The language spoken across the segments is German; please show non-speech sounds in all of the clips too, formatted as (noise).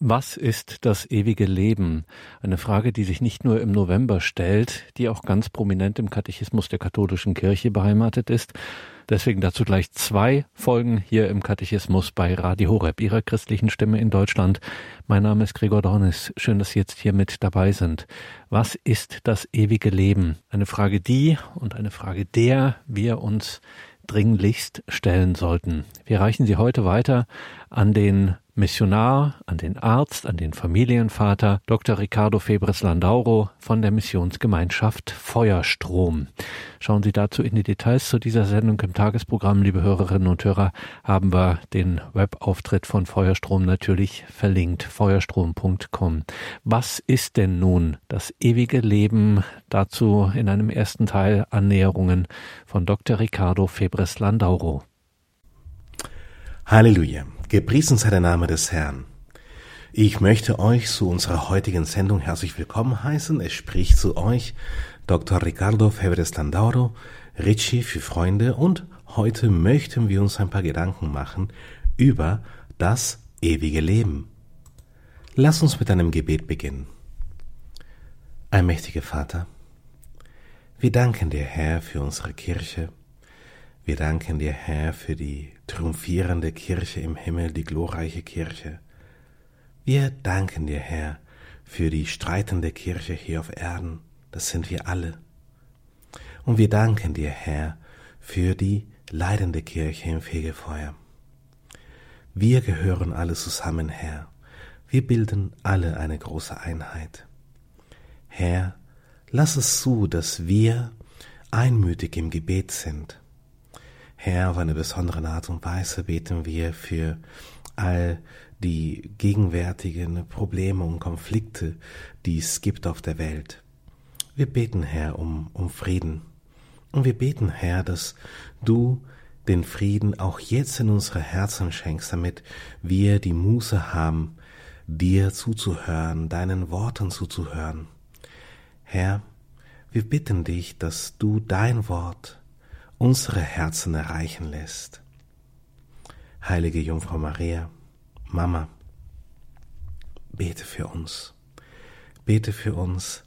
Was ist das ewige Leben? Eine Frage, die sich nicht nur im November stellt, die auch ganz prominent im Katechismus der katholischen Kirche beheimatet ist. Deswegen dazu gleich zwei Folgen hier im Katechismus bei Radio Horeb, Ihrer christlichen Stimme in Deutschland. Mein Name ist Gregor Dornis. Schön, dass Sie jetzt hier mit dabei sind. Was ist das ewige Leben? Eine Frage, die und eine Frage, der wir uns dringlichst stellen sollten. Wir reichen sie heute weiter an den Missionar, an den Arzt, an den Familienvater Dr. Ricardo Febres Landauro von der Missionsgemeinschaft Feuerstrom. Schauen Sie dazu in die Details zu dieser Sendung im Tagesprogramm, liebe Hörerinnen und Hörer, haben wir den Webauftritt von Feuerstrom natürlich verlinkt, feuerstrom.com. Was ist denn nun das ewige Leben? Dazu in einem ersten Teil Annäherungen von Dr. Ricardo Febres Landauro. Halleluja. Gepriesen sei der Name des Herrn. Ich möchte euch zu unserer heutigen Sendung herzlich willkommen heißen. Es spricht zu euch Dr. Ricardo Febres Landauro, Ricci für Freunde und heute möchten wir uns ein paar Gedanken machen über das ewige Leben. Lass uns mit einem Gebet beginnen. Allmächtiger Vater, wir danken dir, Herr, für unsere Kirche, wir danken dir, Herr, für die triumphierende Kirche im Himmel, die glorreiche Kirche. Wir danken dir, Herr, für die streitende Kirche hier auf Erden, das sind wir alle. Und wir danken dir, Herr, für die leidende Kirche im Fegefeuer. Wir gehören alle zusammen, Herr. Wir bilden alle eine große Einheit. Herr, lass es zu, dass wir einmütig im Gebet sind Herr, auf eine besondere Art und Weise beten wir für all die gegenwärtigen Probleme und Konflikte, die es gibt auf der Welt. Wir beten, Herr, um, um Frieden. Und wir beten, Herr, dass du den Frieden auch jetzt in unsere Herzen schenkst, damit wir die Muße haben, dir zuzuhören, deinen Worten zuzuhören. Herr, wir bitten dich, dass du dein Wort unsere Herzen erreichen lässt. Heilige Jungfrau Maria, Mama, bete für uns. Bete für uns,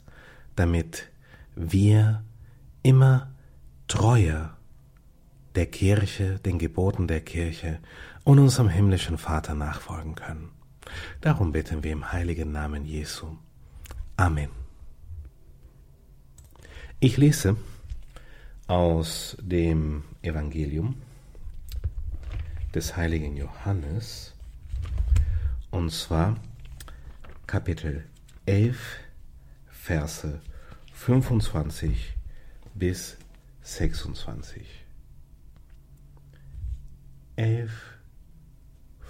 damit wir immer treuer der Kirche, den Geboten der Kirche und unserem himmlischen Vater nachfolgen können. Darum beten wir im heiligen Namen Jesu. Amen. Ich lese aus dem Evangelium des heiligen Johannes, und zwar Kapitel 11, Verse 25 bis 26. 11,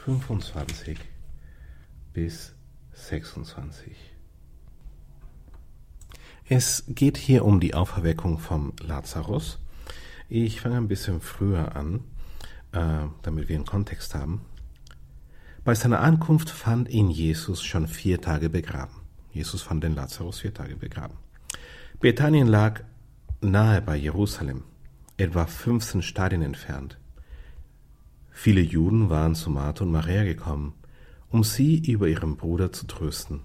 25 bis 26. Es geht hier um die Auferweckung vom Lazarus. Ich fange ein bisschen früher an, äh, damit wir einen Kontext haben. Bei seiner Ankunft fand ihn Jesus schon vier Tage begraben. Jesus fand den Lazarus vier Tage begraben. Bethanien lag nahe bei Jerusalem, etwa 15 Stadien entfernt. Viele Juden waren zu Martha und Maria gekommen, um sie über ihren Bruder zu trösten.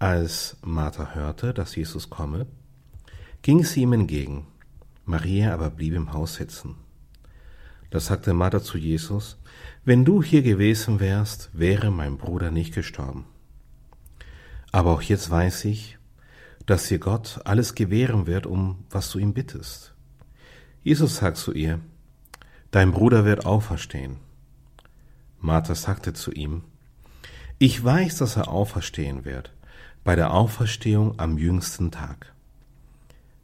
Als Martha hörte, dass Jesus komme, ging sie ihm entgegen. Maria aber blieb im Haus sitzen. Da sagte Martha zu Jesus, wenn du hier gewesen wärst, wäre mein Bruder nicht gestorben. Aber auch jetzt weiß ich, dass dir Gott alles gewähren wird, um was du ihm bittest. Jesus sagt zu ihr, dein Bruder wird auferstehen. Martha sagte zu ihm, ich weiß, dass er auferstehen wird bei der Auferstehung am jüngsten Tag.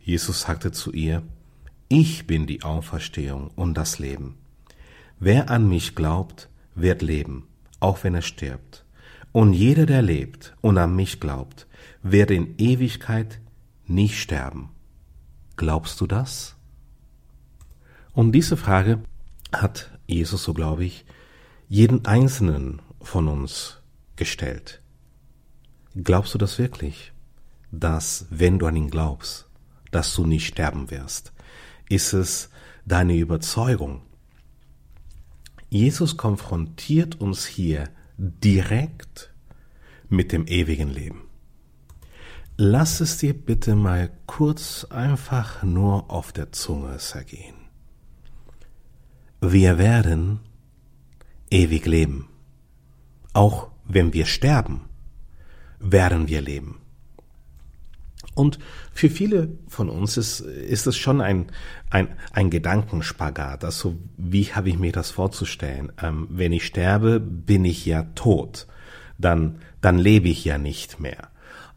Jesus sagte zu ihr, Ich bin die Auferstehung und das Leben. Wer an mich glaubt, wird leben, auch wenn er stirbt. Und jeder, der lebt und an mich glaubt, wird in Ewigkeit nicht sterben. Glaubst du das? Und diese Frage hat Jesus, so glaube ich, jeden einzelnen von uns gestellt. Glaubst du das wirklich? Dass, wenn du an ihn glaubst, dass du nicht sterben wirst? Ist es deine Überzeugung? Jesus konfrontiert uns hier direkt mit dem ewigen Leben. Lass es dir bitte mal kurz einfach nur auf der Zunge zergehen. Wir werden ewig leben. Auch wenn wir sterben, werden wir leben. Und für viele von uns ist, ist es schon ein, ein, ein Gedankenspagat. Also wie habe ich mir das vorzustellen? Ähm, wenn ich sterbe, bin ich ja tot. Dann, dann lebe ich ja nicht mehr.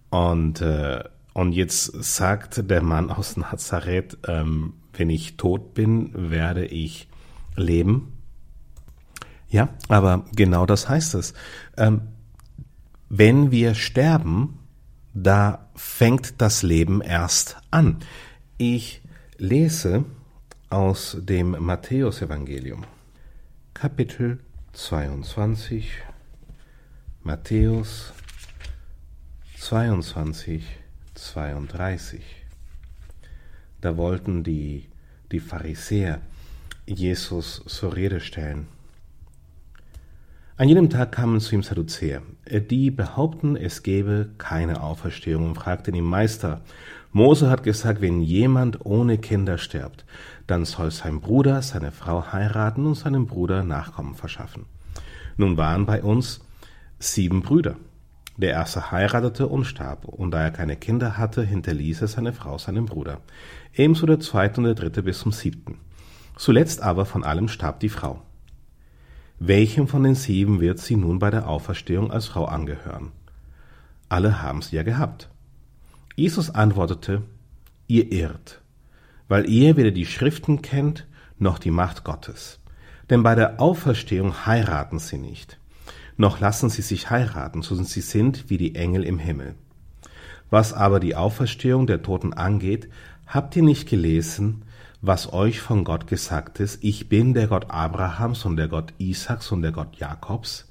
Und, äh, und jetzt sagt der Mann aus Nazareth, ähm, wenn ich tot bin, werde ich leben. Ja, aber genau das heißt es. Ähm, wenn wir sterben, da fängt das Leben erst an. Ich lese aus dem Matthäusevangelium, Kapitel 22, Matthäus 22, 32. Da wollten die, die Pharisäer Jesus zur Rede stellen. An jenem Tag kamen zu ihm Sadduzäer, die behaupten, es gebe keine Auferstehung und fragten ihn, Meister, Mose hat gesagt, wenn jemand ohne Kinder stirbt, dann soll sein Bruder seine Frau heiraten und seinem Bruder Nachkommen verschaffen. Nun waren bei uns sieben Brüder. Der erste heiratete und starb, und da er keine Kinder hatte, hinterließ er seine Frau seinem Bruder. Ebenso der zweite und der dritte bis zum siebten. Zuletzt aber von allem starb die Frau. Welchem von den sieben wird sie nun bei der Auferstehung als Frau angehören? Alle haben sie ja gehabt. Jesus antwortete, ihr irrt, weil ihr weder die Schriften kennt, noch die Macht Gottes. Denn bei der Auferstehung heiraten sie nicht, noch lassen sie sich heiraten, sondern sie sind wie die Engel im Himmel. Was aber die Auferstehung der Toten angeht, habt ihr nicht gelesen, was euch von Gott gesagt ist, ich bin der Gott Abrahams und der Gott Isaaks und der Gott Jakobs.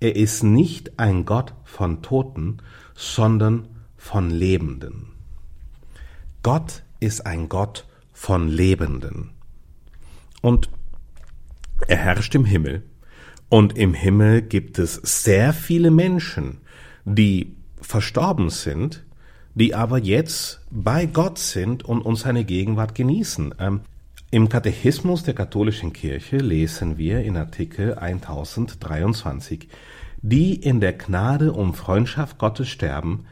Er ist nicht ein Gott von Toten, sondern von Lebenden. Gott ist ein Gott von Lebenden. Und er herrscht im Himmel. Und im Himmel gibt es sehr viele Menschen, die verstorben sind, die aber jetzt bei Gott sind und uns seine Gegenwart genießen. Ähm, Im Katechismus der katholischen Kirche lesen wir in Artikel 1023, die in der Gnade um Freundschaft Gottes sterben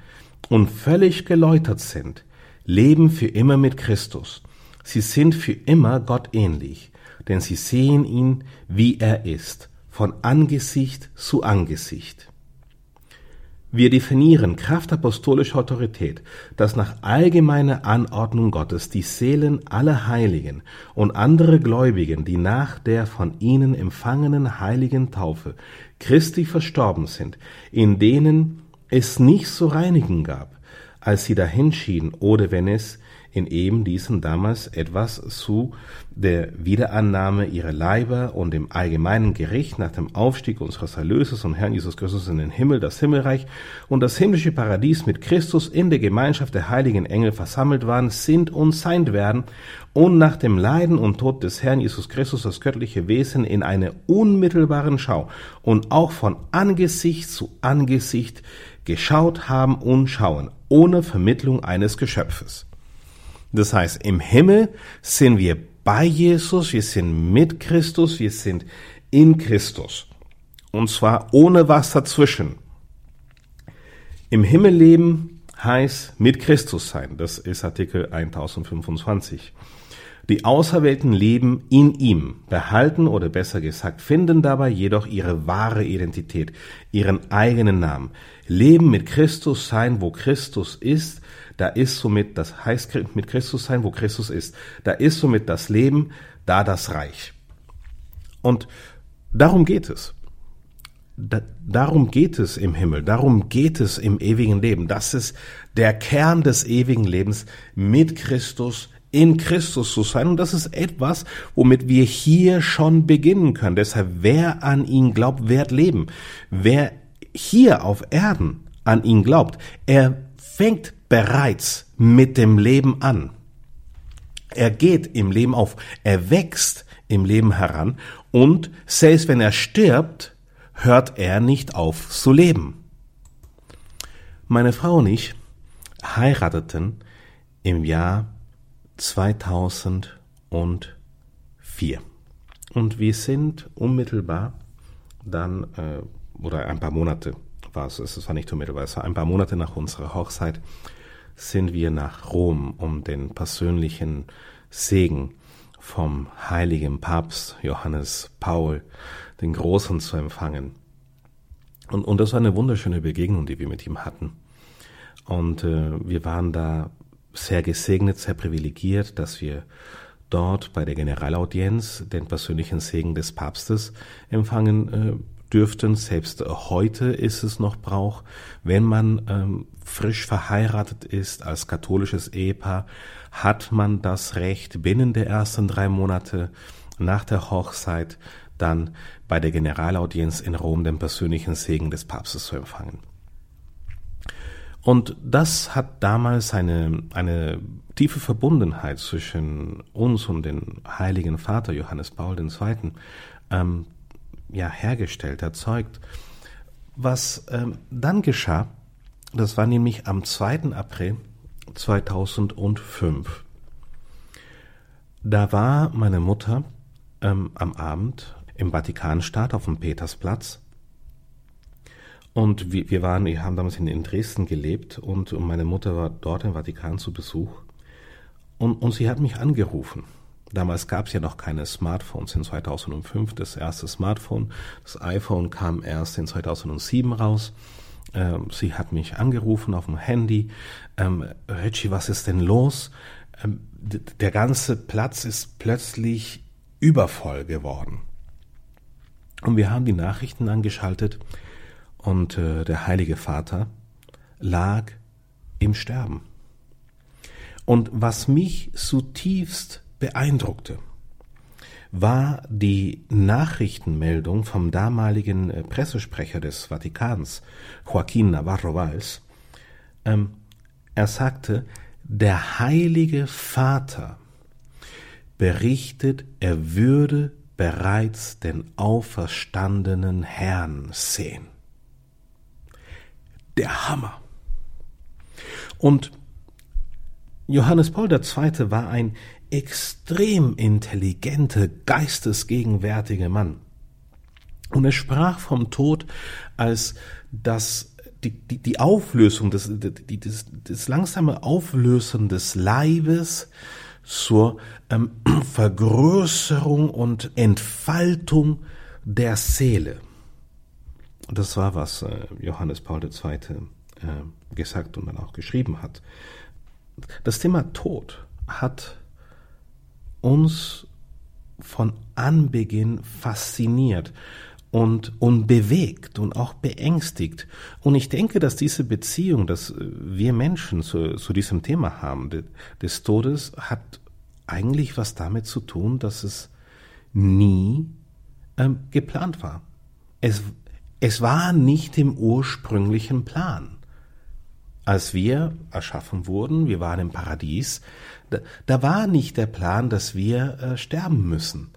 und völlig geläutert sind, leben für immer mit Christus. Sie sind für immer Gott ähnlich, denn sie sehen ihn, wie er ist, von Angesicht zu Angesicht. Wir definieren Kraft apostolischer Autorität, dass nach allgemeiner Anordnung Gottes die Seelen aller Heiligen und andere Gläubigen, die nach der von ihnen empfangenen heiligen Taufe Christi verstorben sind, in denen es nicht zu reinigen gab, als sie dahinschieden oder wenn es in eben diesen damals etwas zu der Wiederannahme ihrer Leiber und dem allgemeinen Gericht nach dem Aufstieg unseres Erlösers und Herrn Jesus Christus in den Himmel, das Himmelreich und das himmlische Paradies mit Christus in der Gemeinschaft der heiligen Engel versammelt waren, sind und sein werden und nach dem Leiden und Tod des Herrn Jesus Christus das göttliche Wesen in einer unmittelbaren Schau und auch von Angesicht zu Angesicht geschaut haben und schauen, ohne Vermittlung eines Geschöpfes. Das heißt, im Himmel sind wir bei Jesus, wir sind mit Christus, wir sind in Christus. Und zwar ohne was dazwischen. Im Himmel leben heißt mit Christus sein. Das ist Artikel 1025. Die Auserwählten leben in ihm, behalten oder besser gesagt finden dabei jedoch ihre wahre Identität, ihren eigenen Namen, leben mit Christus sein, wo Christus ist, da ist somit, das heißt mit Christus sein, wo Christus ist, da ist somit das Leben, da das Reich. Und darum geht es. Da, darum geht es im Himmel, darum geht es im ewigen Leben. Das ist der Kern des ewigen Lebens mit Christus, in Christus zu sein. Und das ist etwas, womit wir hier schon beginnen können. Deshalb, wer an ihn glaubt, wird leben. Wer hier auf Erden an ihn glaubt, er fängt bereits mit dem Leben an. Er geht im Leben auf, er wächst im Leben heran und selbst wenn er stirbt, hört er nicht auf zu leben. Meine Frau und ich heirateten im Jahr 2004. Und wir sind unmittelbar dann, äh, oder ein paar Monate war es, es war nicht unmittelbar, es war ein paar Monate nach unserer Hochzeit, sind wir nach Rom, um den persönlichen Segen vom heiligen Papst Johannes Paul den Großen zu empfangen. Und, und das war eine wunderschöne Begegnung, die wir mit ihm hatten. Und äh, wir waren da sehr gesegnet, sehr privilegiert, dass wir dort bei der Generalaudienz den persönlichen Segen des Papstes empfangen äh, dürften. Selbst heute ist es noch Brauch, wenn man ähm, frisch verheiratet ist als katholisches Ehepaar, hat man das Recht, binnen der ersten drei Monate nach der Hochzeit dann bei der Generalaudienz in Rom den persönlichen Segen des Papstes zu empfangen. Und das hat damals eine, eine tiefe Verbundenheit zwischen uns und dem heiligen Vater Johannes Paul II. Ähm, ja, hergestellt, erzeugt. Was ähm, dann geschah, das war nämlich am 2. April 2005. Da war meine Mutter ähm, am Abend im Vatikanstaat auf dem Petersplatz und wir, wir waren, wir haben damals in, in Dresden gelebt und, und meine Mutter war dort im Vatikan zu Besuch. Und, und sie hat mich angerufen. Damals gab es ja noch keine Smartphones in 2005. Das erste Smartphone, das iPhone kam erst in 2007 raus. Ähm, sie hat mich angerufen auf dem Handy. Ähm, Richie, was ist denn los? Ähm, der ganze Platz ist plötzlich übervoll geworden. Und wir haben die Nachrichten angeschaltet und äh, der Heilige Vater lag im Sterben. Und was mich zutiefst beeindruckte, war die Nachrichtenmeldung vom damaligen äh, Pressesprecher des Vatikans, Joaquín Navarro Valls. Ähm, er sagte, der Heilige Vater berichtet, er würde bereits den auferstandenen Herrn sehen der Hammer. Und Johannes Paul II. war ein extrem intelligenter, geistesgegenwärtiger Mann. Und er sprach vom Tod als das, die, die, die Auflösung, des, die, das, das langsame Auflösen des Leibes zur ähm, (clears throat) Vergrößerung und Entfaltung der Seele. Das war, was äh, Johannes Paul II. Äh, gesagt und dann auch geschrieben hat. Das Thema Tod hat uns von Anbeginn fasziniert und, und bewegt und auch beängstigt. Und ich denke, dass diese Beziehung, dass wir Menschen zu, zu diesem Thema haben, de, des Todes, hat eigentlich was damit zu tun, dass es nie ähm, geplant war. Es, es war nicht im ursprünglichen Plan. Als wir erschaffen wurden, wir waren im Paradies, da, da war nicht der Plan, dass wir äh, sterben müssen,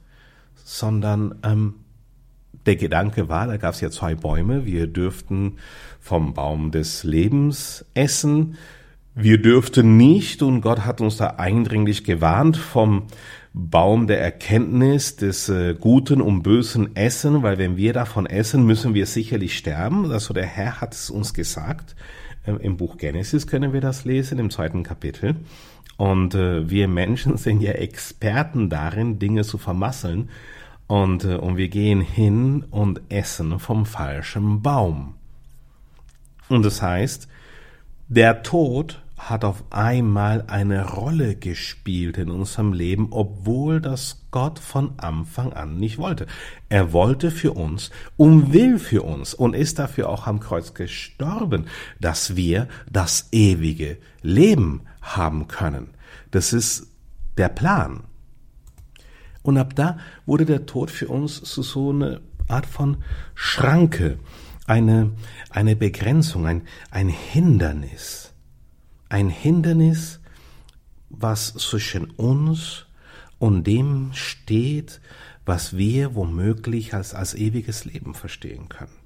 sondern ähm, der Gedanke war, da gab es ja zwei Bäume, wir dürften vom Baum des Lebens essen, wir dürften nicht, und Gott hat uns da eindringlich gewarnt, vom Baum der Erkenntnis des äh, Guten und Bösen essen, weil wenn wir davon essen, müssen wir sicherlich sterben. Also der Herr hat es uns gesagt. Ähm, Im Buch Genesis können wir das lesen, im zweiten Kapitel. Und äh, wir Menschen (laughs) sind ja Experten darin, Dinge zu vermasseln. Und, äh, und wir gehen hin und essen vom falschen Baum. Und das heißt, der Tod hat auf einmal eine Rolle gespielt in unserem Leben, obwohl das Gott von Anfang an nicht wollte. Er wollte für uns und will für uns und ist dafür auch am Kreuz gestorben, dass wir das ewige Leben haben können. Das ist der Plan. Und ab da wurde der Tod für uns zu so eine Art von Schranke, eine, eine Begrenzung, ein, ein Hindernis ein Hindernis, was zwischen uns und dem steht, was wir womöglich als, als ewiges Leben verstehen können.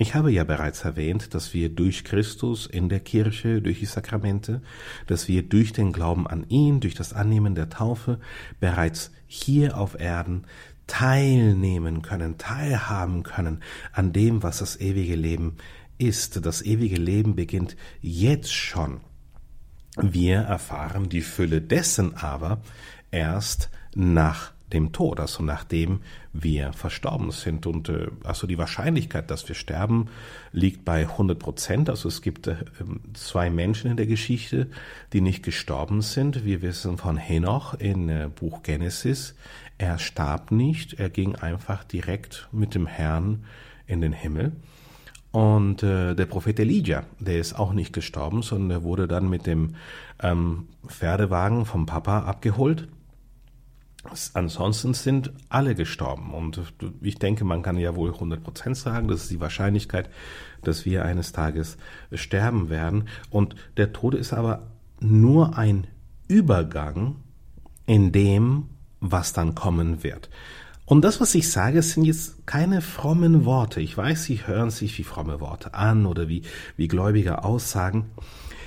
Ich habe ja bereits erwähnt, dass wir durch Christus in der Kirche, durch die Sakramente, dass wir durch den Glauben an ihn, durch das Annehmen der Taufe bereits hier auf Erden teilnehmen können, teilhaben können an dem, was das ewige Leben ist. Das ewige Leben beginnt jetzt schon. Wir erfahren die Fülle dessen aber erst nach dem Tod, also nachdem wir verstorben sind. Und äh, also die Wahrscheinlichkeit, dass wir sterben, liegt bei 100 Prozent. Also es gibt äh, zwei Menschen in der Geschichte, die nicht gestorben sind. Wir wissen von Henoch in äh, Buch Genesis. Er starb nicht, er ging einfach direkt mit dem Herrn in den Himmel. Und äh, der Prophet Elijah, der ist auch nicht gestorben, sondern er wurde dann mit dem ähm, Pferdewagen vom Papa abgeholt Ansonsten sind alle gestorben. Und ich denke, man kann ja wohl 100 Prozent sagen, das ist die Wahrscheinlichkeit, dass wir eines Tages sterben werden. Und der Tod ist aber nur ein Übergang in dem, was dann kommen wird. Und das, was ich sage, sind jetzt keine frommen Worte. Ich weiß, sie hören sich wie fromme Worte an oder wie, wie gläubige Aussagen.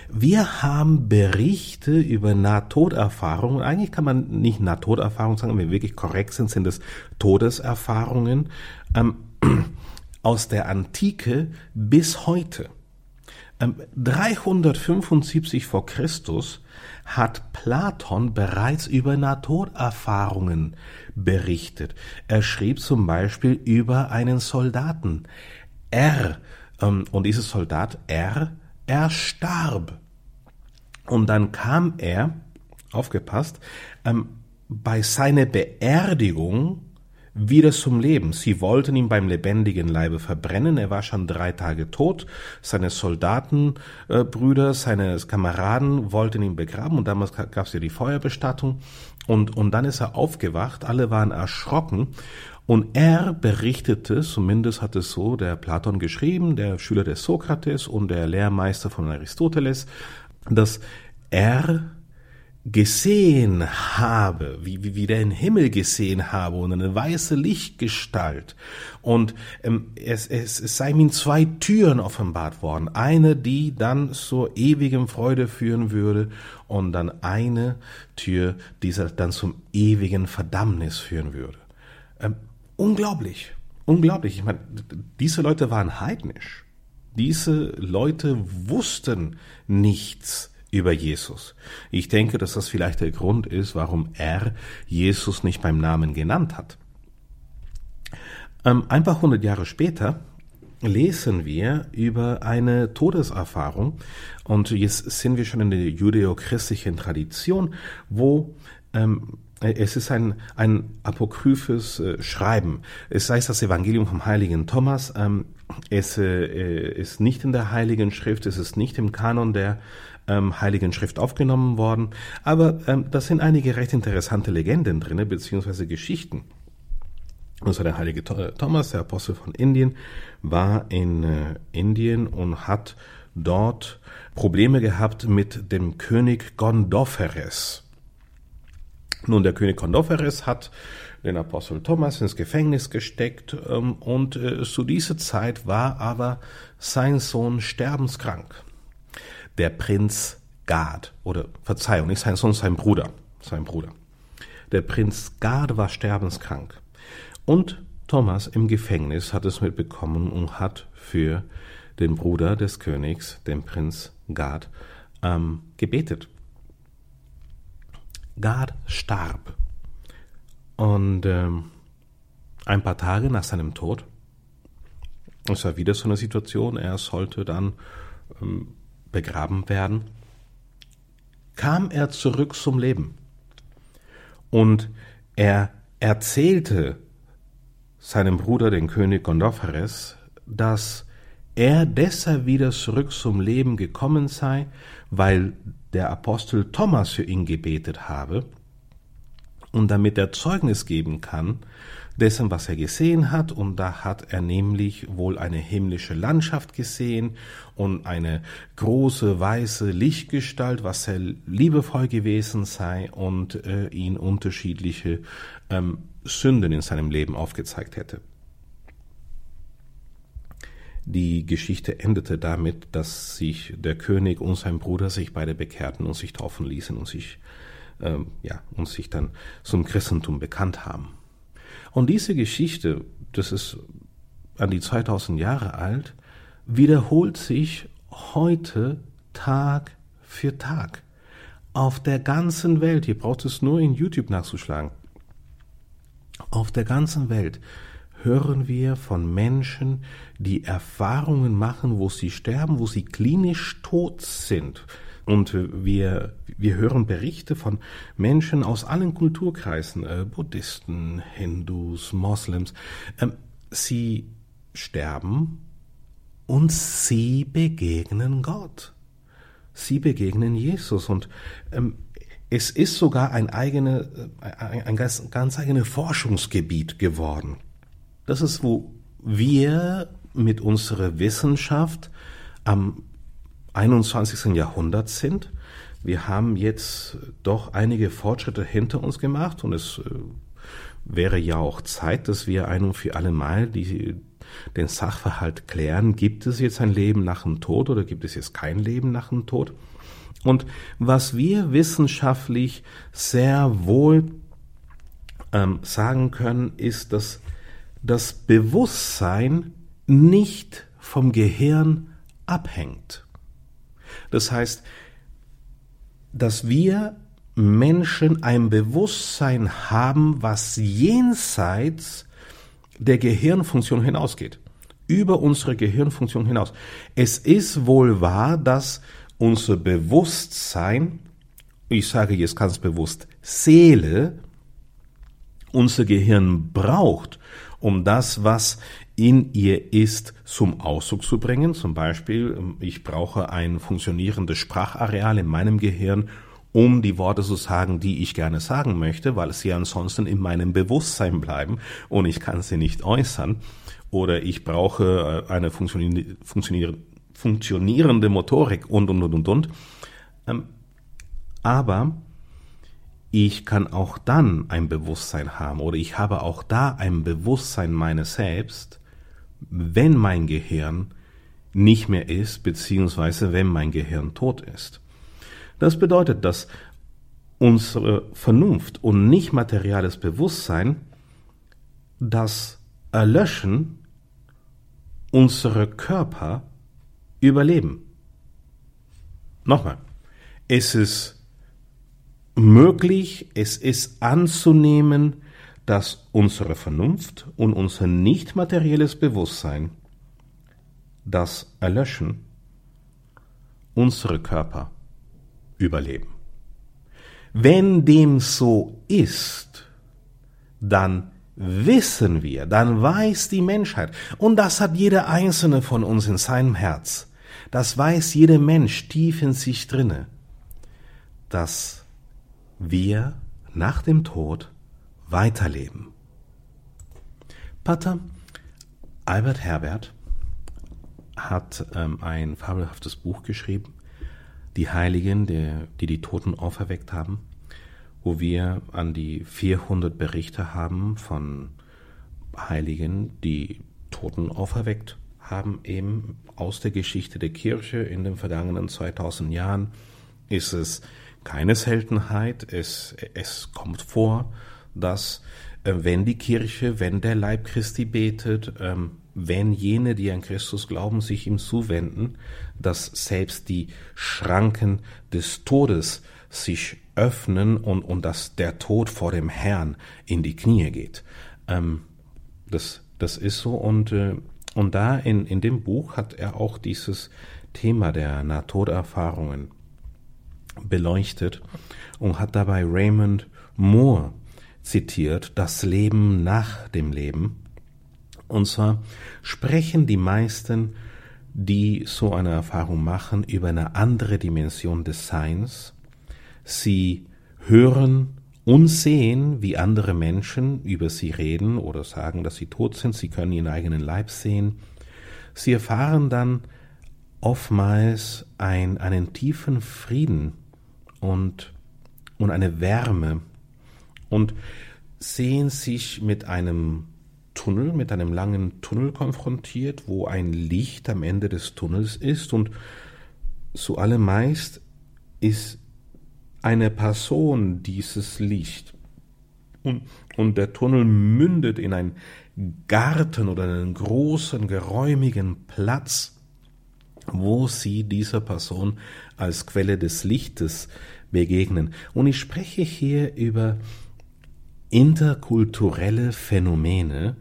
Wir haben Berichte über Nahtoderfahrungen. Eigentlich kann man nicht Nahtoderfahrungen sagen, wenn wir wirklich korrekt sind, sind es Todeserfahrungen ähm, (clears throat) aus der Antike bis heute. Ähm, 375 vor Christus hat Platon bereits über Nahtoderfahrungen berichtet. Er schrieb zum Beispiel über einen Soldaten R. Ähm, und dieses Soldat R, er starb. Und dann kam er, aufgepasst, ähm, bei seiner Beerdigung wieder zum Leben. Sie wollten ihn beim lebendigen Leibe verbrennen. Er war schon drei Tage tot. Seine Soldatenbrüder, äh, seine Kameraden wollten ihn begraben und damals gab es ja die Feuerbestattung. Und, und dann ist er aufgewacht. Alle waren erschrocken. Und er berichtete, zumindest hat es so der Platon geschrieben, der Schüler des Sokrates und der Lehrmeister von Aristoteles, dass er gesehen habe, wie, wie, wie den Himmel gesehen habe und eine weiße Lichtgestalt. Und ähm, es, es, es sei ihm zwei Türen offenbart worden. Eine, die dann zur ewigen Freude führen würde und dann eine Tür, die dann zum ewigen Verdammnis führen würde. Ähm, unglaublich, unglaublich. Ich meine, diese Leute waren heidnisch. Diese Leute wussten nichts über Jesus. Ich denke, dass das vielleicht der Grund ist, warum er Jesus nicht beim Namen genannt hat. Ähm, ein paar hundert Jahre später lesen wir über eine Todeserfahrung und jetzt sind wir schon in der judeo-christlichen Tradition, wo ähm, es ist ein, ein apokryphes äh, Schreiben. Es heißt das Evangelium vom heiligen Thomas. Ähm, es äh, ist nicht in der heiligen Schrift, es ist nicht im Kanon der ähm, Heiligen Schrift aufgenommen worden. Aber ähm, da sind einige recht interessante Legenden drin, beziehungsweise Geschichten. Also der heilige Thomas, der Apostel von Indien, war in äh, Indien und hat dort Probleme gehabt mit dem König Gondophares. Nun, der König Gondophares hat den Apostel Thomas ins Gefängnis gesteckt ähm, und äh, zu dieser Zeit war aber sein Sohn sterbenskrank der Prinz Gad, oder Verzeihung, nicht sein Sohn, sein Bruder, sein Bruder. Der Prinz Gad war sterbenskrank. Und Thomas im Gefängnis hat es mitbekommen und hat für den Bruder des Königs, den Prinz Gad, ähm, gebetet. Gad starb. Und ähm, ein paar Tage nach seinem Tod, es war wieder so eine Situation, er sollte dann ähm, begraben werden, kam er zurück zum Leben. Und er erzählte seinem Bruder, den König Gondophares, dass er deshalb wieder zurück zum Leben gekommen sei, weil der Apostel Thomas für ihn gebetet habe und damit er Zeugnis geben kann dessen, was er gesehen hat, und da hat er nämlich wohl eine himmlische Landschaft gesehen und eine große weiße Lichtgestalt, was sehr liebevoll gewesen sei und äh, ihn unterschiedliche ähm, Sünden in seinem Leben aufgezeigt hätte. Die Geschichte endete damit, dass sich der König und sein Bruder sich beide bekehrten und sich taufen ließen und sich, ähm, ja, und sich dann zum Christentum bekannt haben. Und diese Geschichte, das ist an die 2000 Jahre alt, wiederholt sich heute Tag für Tag. Auf der ganzen Welt, ihr braucht es nur in YouTube nachzuschlagen, auf der ganzen Welt hören wir von Menschen, die Erfahrungen machen, wo sie sterben, wo sie klinisch tot sind. Und wir, wir hören Berichte von Menschen aus allen Kulturkreisen, äh, Buddhisten, Hindus, Moslems. Ähm, sie sterben und sie begegnen Gott. Sie begegnen Jesus. Und ähm, es ist sogar ein, eigene, ein, ein ganz, ganz eigenes Forschungsgebiet geworden. Das ist, wo wir mit unserer Wissenschaft am 21. Jahrhundert sind. Wir haben jetzt doch einige Fortschritte hinter uns gemacht und es äh, wäre ja auch Zeit, dass wir ein und für alle Mal die, den Sachverhalt klären. Gibt es jetzt ein Leben nach dem Tod oder gibt es jetzt kein Leben nach dem Tod? Und was wir wissenschaftlich sehr wohl ähm, sagen können, ist, dass das Bewusstsein nicht vom Gehirn abhängt. Das heißt, dass wir Menschen ein Bewusstsein haben, was jenseits der Gehirnfunktion hinausgeht, über unsere Gehirnfunktion hinaus. Es ist wohl wahr, dass unser Bewusstsein, ich sage jetzt ganz bewusst Seele, unser Gehirn braucht, um das, was in ihr ist, zum Ausdruck zu bringen. Zum Beispiel, ähm, ich brauche ein funktionierendes Sprachareal in meinem Gehirn, um die Worte zu sagen, die ich gerne sagen möchte, weil sie ansonsten in meinem Bewusstsein bleiben und ich kann sie nicht äußern. Oder ich brauche äh, eine funktionierende Motorik und, und, und, und, und. Ähm, aber ich kann auch dann ein Bewusstsein haben oder ich habe auch da ein Bewusstsein meines Selbst, wenn mein Gehirn nicht mehr ist, beziehungsweise wenn mein Gehirn tot ist. Das bedeutet, dass unsere Vernunft und nicht materiales Bewusstsein das Erlöschen unserer Körper überleben. Nochmal, es ist möglich, es ist anzunehmen, dass unsere Vernunft und unser nicht materielles Bewusstsein das Erlöschen unsere Körper überleben. Wenn dem so ist, dann wissen wir, dann weiß die Menschheit, und das hat jeder einzelne von uns in seinem Herz, das weiß jeder Mensch tief in sich drinne, dass wir nach dem Tod weiterleben. Pater Albert Herbert hat ähm, ein fabelhaftes Buch geschrieben, Die Heiligen, der, die die Toten auferweckt haben, wo wir an die 400 Berichte haben von Heiligen, die Toten auferweckt haben, eben aus der Geschichte der Kirche in den vergangenen 2000 Jahren ist es keine Seltenheit. Es, es kommt vor, dass äh, wenn die Kirche, wenn der Leib Christi betet, ähm, wenn jene, die an Christus glauben, sich ihm zuwenden, dass selbst die Schranken des Todes sich öffnen und, und dass der Tod vor dem Herrn in die Knie geht. Ähm, das, das ist so und, äh, und da in, in dem Buch hat er auch dieses Thema der Nahtoderfahrungen beleuchtet und hat dabei Raymond Moore zitiert, das Leben nach dem Leben. Und zwar sprechen die meisten, die so eine Erfahrung machen, über eine andere Dimension des Seins. Sie hören und sehen, wie andere Menschen über sie reden oder sagen, dass sie tot sind. Sie können ihren eigenen Leib sehen. Sie erfahren dann oftmals ein, einen tiefen Frieden und, und eine Wärme und sehen sich mit einem Tunnel, mit einem langen Tunnel konfrontiert, wo ein Licht am Ende des Tunnels ist und zu allermeist ist eine Person dieses Licht. Und, und der Tunnel mündet in einen Garten oder einen großen, geräumigen Platz, wo sie dieser Person als Quelle des Lichtes begegnen. Und ich spreche hier über interkulturelle Phänomene.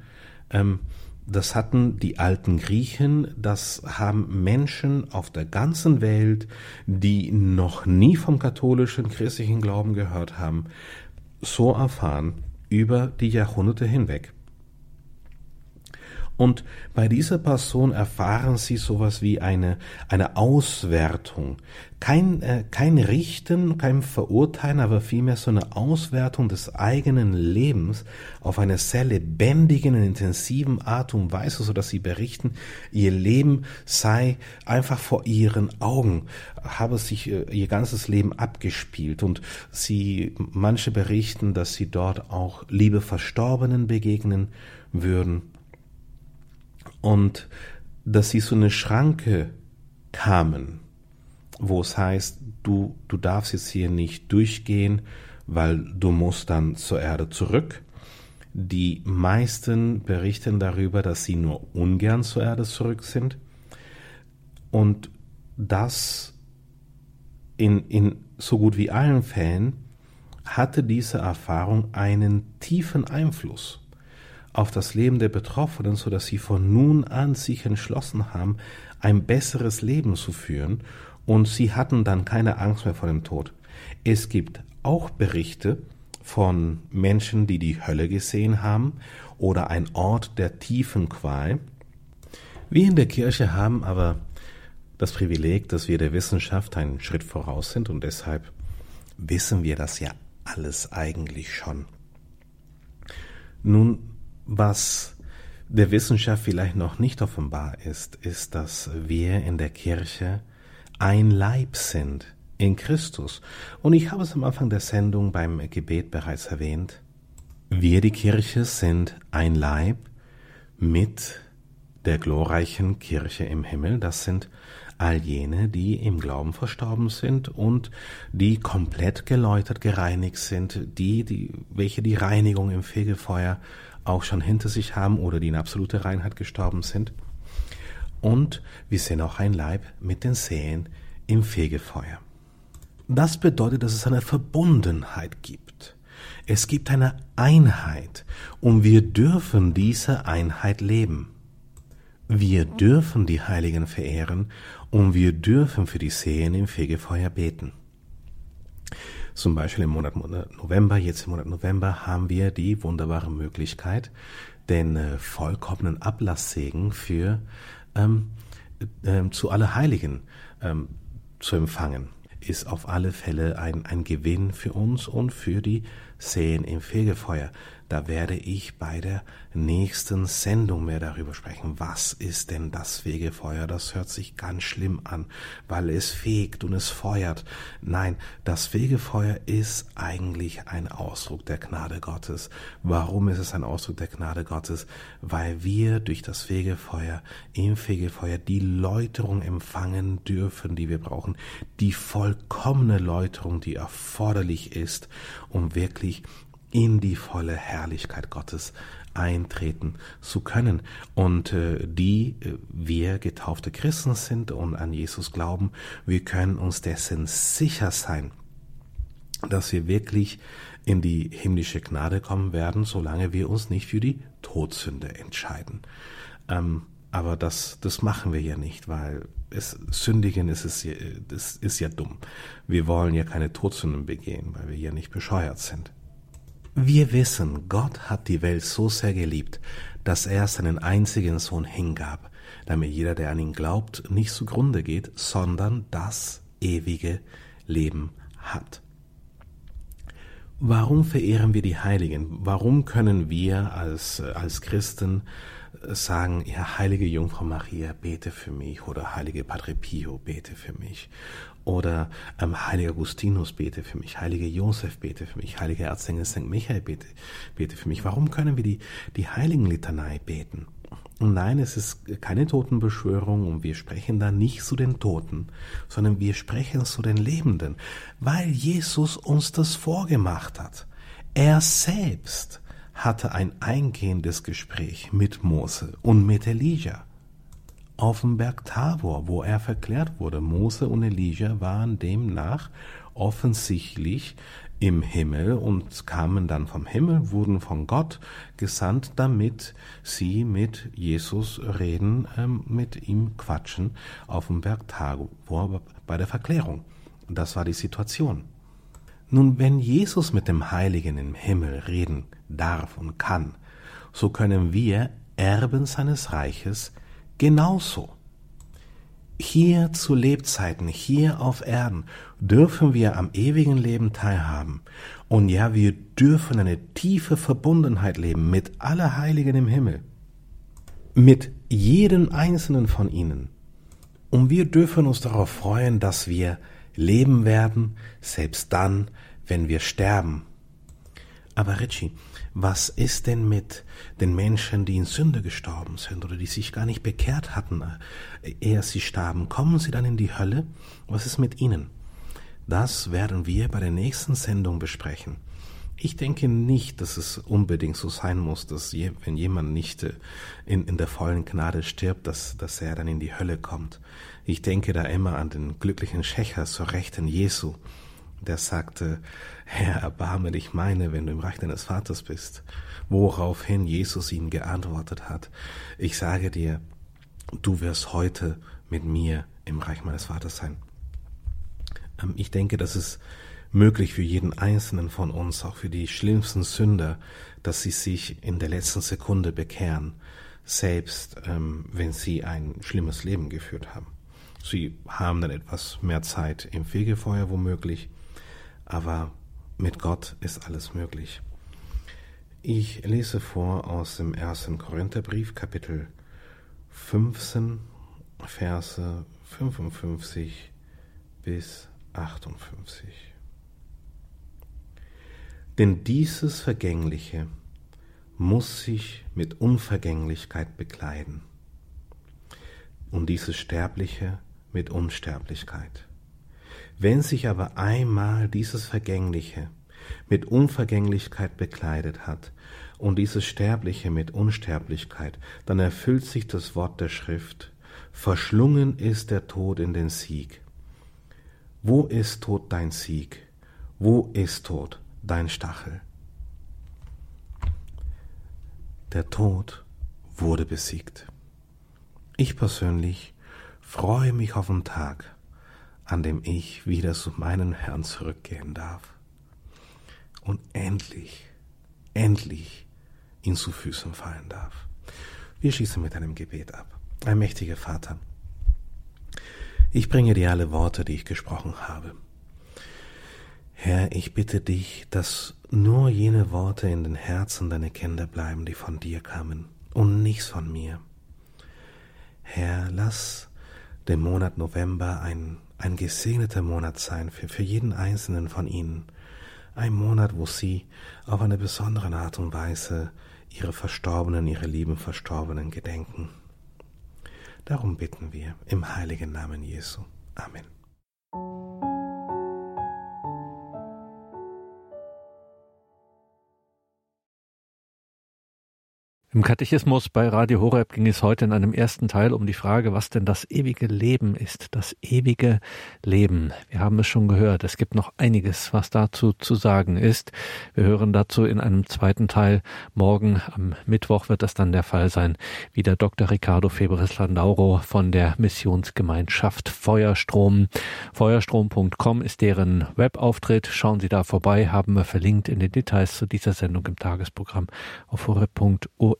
Ähm, das hatten die alten Griechen, das haben Menschen auf der ganzen Welt, die noch nie vom katholischen christlichen Glauben gehört haben, so erfahren über die Jahrhunderte hinweg. Und bei dieser Person erfahren Sie sowas wie eine, eine Auswertung. Kein, äh, kein Richten, kein Verurteilen, aber vielmehr so eine Auswertung des eigenen Lebens auf eine sehr lebendigen und intensiven Art und Weise, so dass Sie berichten, Ihr Leben sei einfach vor Ihren Augen, habe sich äh, Ihr ganzes Leben abgespielt und Sie, manche berichten, dass Sie dort auch liebe Verstorbenen begegnen würden und dass sie so eine Schranke kamen, wo es heißt, du, du darfst jetzt hier nicht durchgehen, weil du musst dann zur Erde zurück. Die meisten berichten darüber, dass sie nur ungern zur Erde zurück sind. Und das in, in so gut wie allen Fällen hatte diese Erfahrung einen tiefen Einfluss auf das Leben der Betroffenen, so dass sie von nun an sich entschlossen haben, ein besseres Leben zu führen und sie hatten dann keine Angst mehr vor dem Tod. Es gibt auch Berichte von Menschen, die die Hölle gesehen haben oder ein Ort der tiefen Qual. Wir in der Kirche haben aber das Privileg, dass wir der Wissenschaft einen Schritt voraus sind und deshalb wissen wir das ja alles eigentlich schon. Nun was der Wissenschaft vielleicht noch nicht offenbar ist, ist, dass wir in der Kirche ein Leib sind in Christus. Und ich habe es am Anfang der Sendung beim Gebet bereits erwähnt. Wir, die Kirche, sind ein Leib mit der glorreichen Kirche im Himmel. Das sind all jene, die im Glauben verstorben sind und die komplett geläutert, gereinigt sind, die, die, welche die Reinigung im Fegefeuer auch schon hinter sich haben oder die in absoluter Reinheit gestorben sind. Und wir sind auch ein Leib mit den Seen im Fegefeuer. Das bedeutet, dass es eine Verbundenheit gibt. Es gibt eine Einheit und wir dürfen diese Einheit leben. Wir dürfen die Heiligen verehren und wir dürfen für die Seen im Fegefeuer beten. Zum Beispiel im Monat November, jetzt im Monat November, haben wir die wunderbare Möglichkeit, den äh, vollkommenen Ablasssegen für ähm, äh, zu Allerheiligen ähm, zu empfangen. Ist auf alle Fälle ein, ein Gewinn für uns und für die Seen im Fegefeuer. Da werde ich bei der nächsten Sendung mehr darüber sprechen. Was ist denn das Fegefeuer? Das hört sich ganz schlimm an, weil es fegt und es feuert. Nein, das Fegefeuer ist eigentlich ein Ausdruck der Gnade Gottes. Warum ist es ein Ausdruck der Gnade Gottes? Weil wir durch das Fegefeuer, im Fegefeuer die Läuterung empfangen dürfen, die wir brauchen. Die vollkommene Läuterung, die erforderlich ist, um wirklich in die volle Herrlichkeit Gottes eintreten zu können. Und äh, die äh, wir getaufte Christen sind und an Jesus glauben, wir können uns dessen sicher sein, dass wir wirklich in die himmlische Gnade kommen werden, solange wir uns nicht für die Todsünde entscheiden. Ähm, aber das, das machen wir ja nicht, weil es, Sündigen ist, es, das ist ja dumm. Wir wollen ja keine Todsünden begehen, weil wir ja nicht bescheuert sind. Wir wissen, Gott hat die Welt so sehr geliebt, dass er seinen einzigen Sohn hingab, damit jeder, der an ihn glaubt, nicht zugrunde geht, sondern das ewige Leben hat. Warum verehren wir die Heiligen? Warum können wir als, als Christen sagen, ja, heilige Jungfrau Maria, bete für mich oder heilige Padre Pio, bete für mich oder ähm, heiliger Augustinus, bete für mich, heilige Josef, bete für mich, heiliger Erzengel St. Michael, bete, bete für mich. Warum können wir die, die Heiligenlitanei beten? Nein, es ist keine Totenbeschwörung und wir sprechen da nicht zu den Toten, sondern wir sprechen zu den Lebenden, weil Jesus uns das vorgemacht hat. Er selbst hatte ein eingehendes Gespräch mit Mose und mit Elijah auf dem Berg Tabor, wo er verklärt wurde. Mose und Elijah waren demnach offensichtlich im Himmel und kamen dann vom Himmel, wurden von Gott gesandt, damit sie mit Jesus reden, ähm, mit ihm quatschen auf dem Berg Tabor bei der Verklärung. Das war die Situation. Nun, wenn Jesus mit dem Heiligen im Himmel reden darf und kann, so können wir Erben seines Reiches genauso. Hier zu Lebzeiten, hier auf Erden, dürfen wir am ewigen Leben teilhaben. Und ja, wir dürfen eine tiefe Verbundenheit leben mit aller Heiligen im Himmel. Mit jedem einzelnen von ihnen. Und wir dürfen uns darauf freuen, dass wir leben werden, selbst dann, wenn wir sterben. Aber Richie, was ist denn mit den Menschen, die in Sünde gestorben sind oder die sich gar nicht bekehrt hatten, äh, ehe sie starben? Kommen sie dann in die Hölle? Was ist mit ihnen? Das werden wir bei der nächsten Sendung besprechen. Ich denke nicht, dass es unbedingt so sein muss, dass je, wenn jemand nicht äh, in, in der vollen Gnade stirbt, dass, dass er dann in die Hölle kommt. Ich denke da immer an den glücklichen Schächer zur Rechten Jesu, der sagte, Herr, erbarme dich meine, wenn du im Reich deines Vaters bist. Woraufhin Jesus ihm geantwortet hat, ich sage dir, du wirst heute mit mir im Reich meines Vaters sein. Ähm, ich denke, dass es möglich für jeden Einzelnen von uns, auch für die schlimmsten Sünder, dass sie sich in der letzten Sekunde bekehren, selbst ähm, wenn sie ein schlimmes Leben geführt haben. Sie haben dann etwas mehr Zeit im Fegefeuer womöglich, aber mit Gott ist alles möglich. Ich lese vor aus dem ersten Korintherbrief, Kapitel 15, Verse 55 bis 58. Denn dieses Vergängliche muss sich mit Unvergänglichkeit bekleiden und dieses Sterbliche mit Unsterblichkeit. Wenn sich aber einmal dieses Vergängliche mit Unvergänglichkeit bekleidet hat und dieses Sterbliche mit Unsterblichkeit, dann erfüllt sich das Wort der Schrift, verschlungen ist der Tod in den Sieg. Wo ist Tod dein Sieg? Wo ist Tod dein Stachel? Der Tod wurde besiegt. Ich persönlich freue mich auf den Tag, an dem ich wieder zu meinem Herrn zurückgehen darf und endlich, endlich ihn zu Füßen fallen darf. Wir schließen mit einem Gebet ab. Ein mächtiger Vater, ich bringe dir alle Worte, die ich gesprochen habe. Herr, ich bitte dich, dass nur jene Worte in den Herzen deiner Kinder bleiben, die von dir kamen und nichts von mir. Herr, lass den Monat November ein ein gesegneter Monat sein für, für jeden einzelnen von ihnen. Ein Monat, wo sie auf eine besondere Art und Weise ihre Verstorbenen, ihre lieben Verstorbenen gedenken. Darum bitten wir im heiligen Namen Jesu. Amen. Im Katechismus bei Radio Horeb ging es heute in einem ersten Teil um die Frage, was denn das ewige Leben ist. Das ewige Leben. Wir haben es schon gehört. Es gibt noch einiges, was dazu zu sagen ist. Wir hören dazu in einem zweiten Teil. Morgen am Mittwoch wird das dann der Fall sein. Wie der Dr. Ricardo Febres Landauro von der Missionsgemeinschaft Feuerstrom. Feuerstrom.com ist deren Webauftritt. Schauen Sie da vorbei. Haben wir verlinkt in den Details zu dieser Sendung im Tagesprogramm auf horeb.org ORG.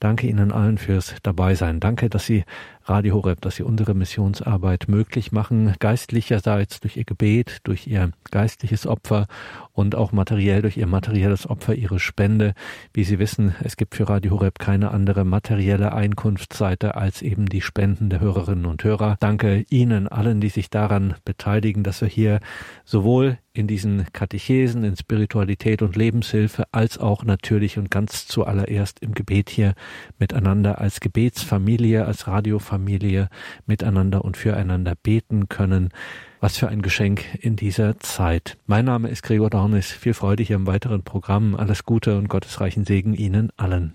Danke Ihnen allen fürs Dabeisein. Danke, dass Sie Radio Horeb, dass Sie unsere Missionsarbeit möglich machen, geistlicherseits durch Ihr Gebet, durch Ihr geistliches Opfer und auch materiell durch Ihr materielles Opfer, Ihre Spende. Wie Sie wissen, es gibt für Radio Horeb keine andere materielle Einkunftsseite als eben die Spenden der Hörerinnen und Hörer. Danke Ihnen allen, die sich daran beteiligen, dass wir hier sowohl in diesen Katechesen, in Spiritualität und Lebenshilfe, als auch natürlich und ganz zuallererst im Gebet hier miteinander als Gebetsfamilie, als Radiofamilie miteinander und füreinander beten können. Was für ein Geschenk in dieser Zeit. Mein Name ist Gregor Dornis. Viel Freude hier im weiteren Programm. Alles Gute und gottesreichen Segen Ihnen allen.